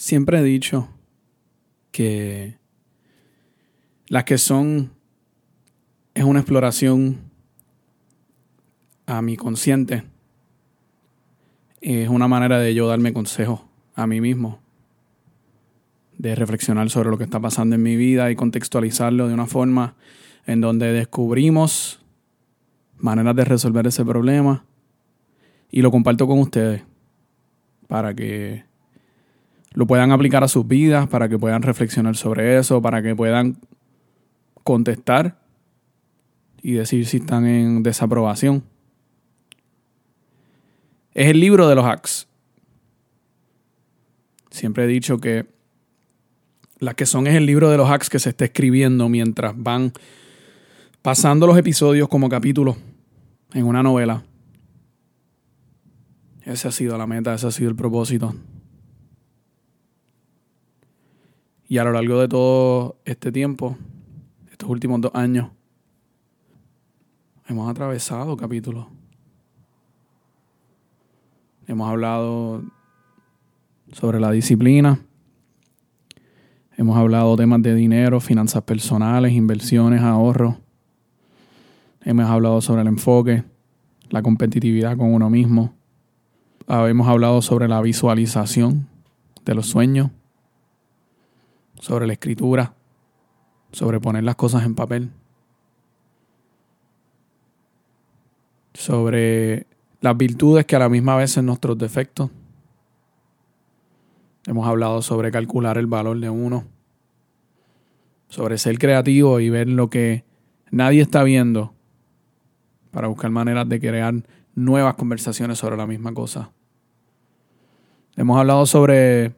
Siempre he dicho que las que son es una exploración a mi consciente. Es una manera de yo darme consejo a mí mismo, de reflexionar sobre lo que está pasando en mi vida y contextualizarlo de una forma en donde descubrimos maneras de resolver ese problema y lo comparto con ustedes para que lo puedan aplicar a sus vidas, para que puedan reflexionar sobre eso, para que puedan contestar y decir si están en desaprobación. Es el libro de los hacks. Siempre he dicho que la que son es el libro de los hacks que se está escribiendo mientras van pasando los episodios como capítulos en una novela. Esa ha sido la meta, ese ha sido el propósito. Y a lo largo de todo este tiempo, estos últimos dos años, hemos atravesado capítulos. Hemos hablado sobre la disciplina. Hemos hablado temas de dinero, finanzas personales, inversiones, ahorros. Hemos hablado sobre el enfoque, la competitividad con uno mismo. Hemos hablado sobre la visualización de los sueños sobre la escritura, sobre poner las cosas en papel, sobre las virtudes que a la misma vez son nuestros defectos. Hemos hablado sobre calcular el valor de uno, sobre ser creativo y ver lo que nadie está viendo para buscar maneras de crear nuevas conversaciones sobre la misma cosa. Hemos hablado sobre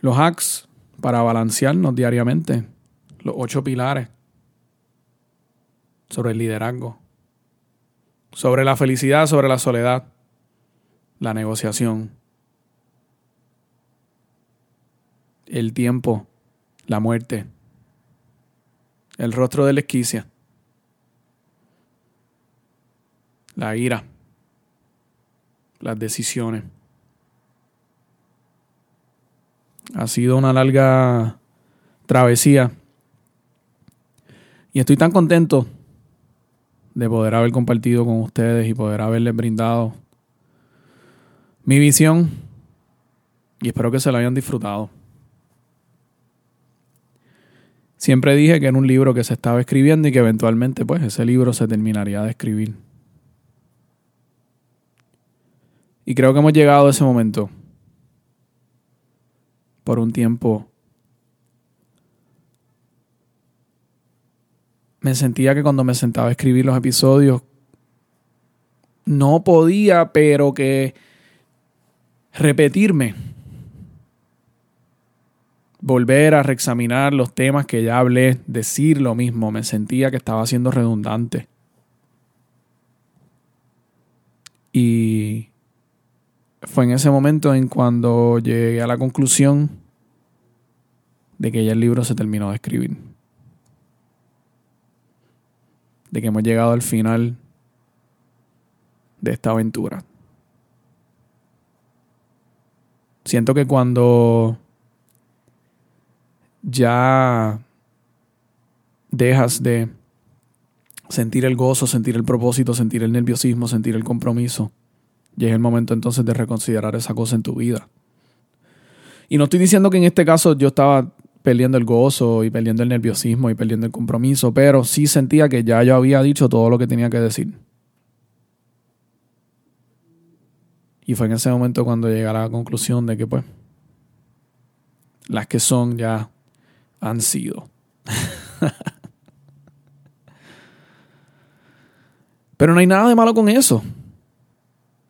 los hacks para balancearnos diariamente. Los ocho pilares sobre el liderazgo, sobre la felicidad, sobre la soledad, la negociación, el tiempo, la muerte, el rostro de la esquicia, la ira, las decisiones. Ha sido una larga travesía. Y estoy tan contento de poder haber compartido con ustedes y poder haberles brindado mi visión. Y espero que se la hayan disfrutado. Siempre dije que era un libro que se estaba escribiendo y que eventualmente pues ese libro se terminaría de escribir. Y creo que hemos llegado a ese momento por un tiempo me sentía que cuando me sentaba a escribir los episodios no podía, pero que repetirme, volver a reexaminar los temas que ya hablé, decir lo mismo, me sentía que estaba siendo redundante. Y fue en ese momento en cuando llegué a la conclusión de que ya el libro se terminó de escribir. De que hemos llegado al final de esta aventura. Siento que cuando ya dejas de sentir el gozo, sentir el propósito, sentir el nerviosismo, sentir el compromiso, y es el momento entonces de reconsiderar esa cosa en tu vida. Y no estoy diciendo que en este caso yo estaba perdiendo el gozo y perdiendo el nerviosismo y perdiendo el compromiso, pero sí sentía que ya yo había dicho todo lo que tenía que decir. Y fue en ese momento cuando llegué a la conclusión de que pues las que son ya han sido. Pero no hay nada de malo con eso.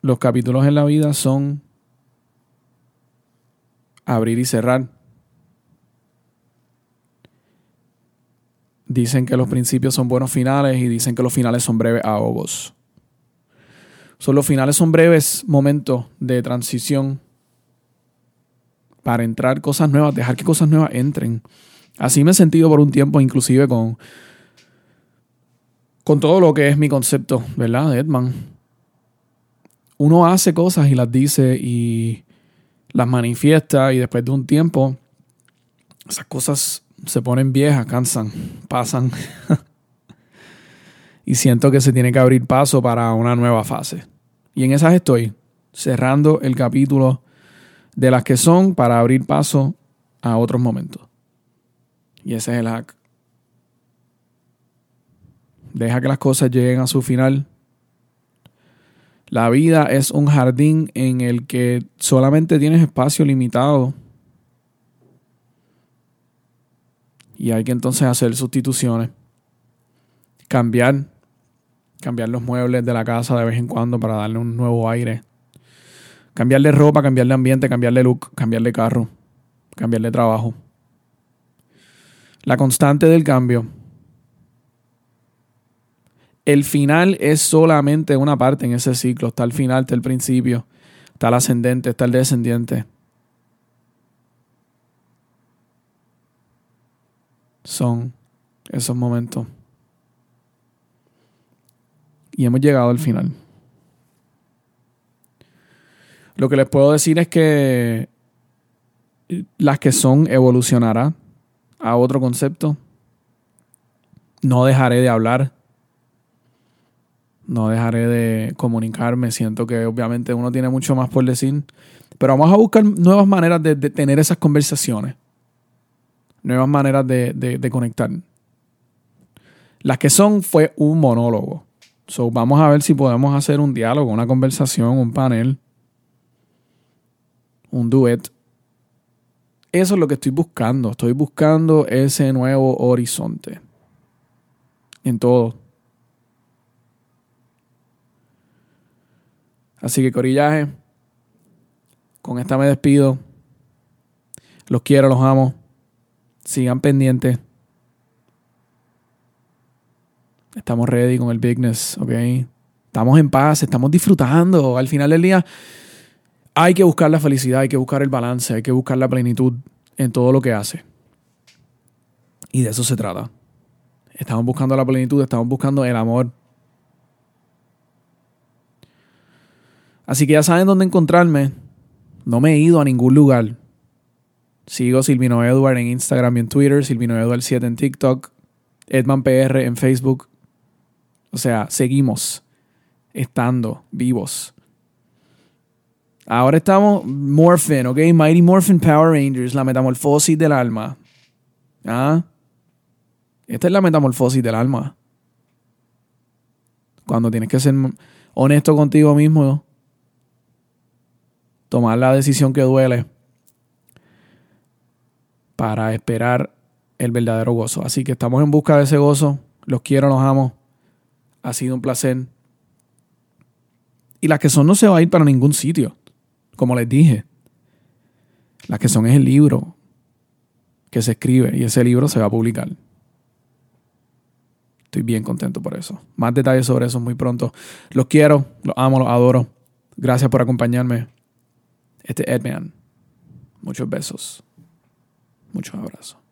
Los capítulos en la vida son abrir y cerrar. Dicen que los principios son buenos finales y dicen que los finales son breves ahogos. Son los finales son breves momentos de transición para entrar cosas nuevas, dejar que cosas nuevas entren. Así me he sentido por un tiempo, inclusive con, con todo lo que es mi concepto, ¿verdad? De Edman uno hace cosas y las dice y las manifiesta y después de un tiempo esas cosas se ponen viejas, cansan, pasan. y siento que se tiene que abrir paso para una nueva fase. Y en esas estoy, cerrando el capítulo de las que son para abrir paso a otros momentos. Y ese es el hack. Deja que las cosas lleguen a su final. La vida es un jardín en el que solamente tienes espacio limitado. Y hay que entonces hacer sustituciones. Cambiar. Cambiar los muebles de la casa de vez en cuando para darle un nuevo aire. Cambiarle ropa, cambiarle ambiente, cambiarle look, cambiarle carro, cambiarle trabajo. La constante del cambio. El final es solamente una parte en ese ciclo. Está el final, está el principio, está el ascendente, está el descendiente. Son esos momentos. Y hemos llegado al final. Lo que les puedo decir es que las que son evolucionarán a otro concepto. No dejaré de hablar. No dejaré de comunicarme. Siento que obviamente uno tiene mucho más por decir. Pero vamos a buscar nuevas maneras de, tener esas conversaciones. Nuevas maneras de, de, conectar. Las que son fue un monólogo. So, vamos a ver si podemos hacer un diálogo, una conversación, un panel, un duet eso es lo que estoy buscando. Estoy buscando ese nuevo horizonte. En todo. Así que corillaje, con esta me despido. Los quiero, los amo. Sigan pendientes. Estamos ready con el bigness, ¿ok? Estamos en paz, estamos disfrutando. Al final del día, hay que buscar la felicidad, hay que buscar el balance, hay que buscar la plenitud en todo lo que hace. Y de eso se trata. Estamos buscando la plenitud, estamos buscando el amor. Así que ya saben dónde encontrarme. No me he ido a ningún lugar. Sigo Silvino Edward en Instagram y en Twitter, Silvino Edward 7 en TikTok, Edman PR en Facebook. O sea, seguimos estando vivos. Ahora estamos Morphin, ¿ok? Mighty Morphin Power Rangers, la metamorfosis del alma. ¿Ah? Esta es la metamorfosis del alma. Cuando tienes que ser honesto contigo mismo, tomar la decisión que duele para esperar el verdadero gozo. Así que estamos en busca de ese gozo. Los quiero, los amo. Ha sido un placer. Y las que son no se va a ir para ningún sitio. Como les dije, la que son es el libro que se escribe y ese libro se va a publicar. Estoy bien contento por eso. Más detalles sobre eso muy pronto. Los quiero, los amo, los adoro. Gracias por acompañarme. Este es Edman. Muchos besos. Muchos abrazos.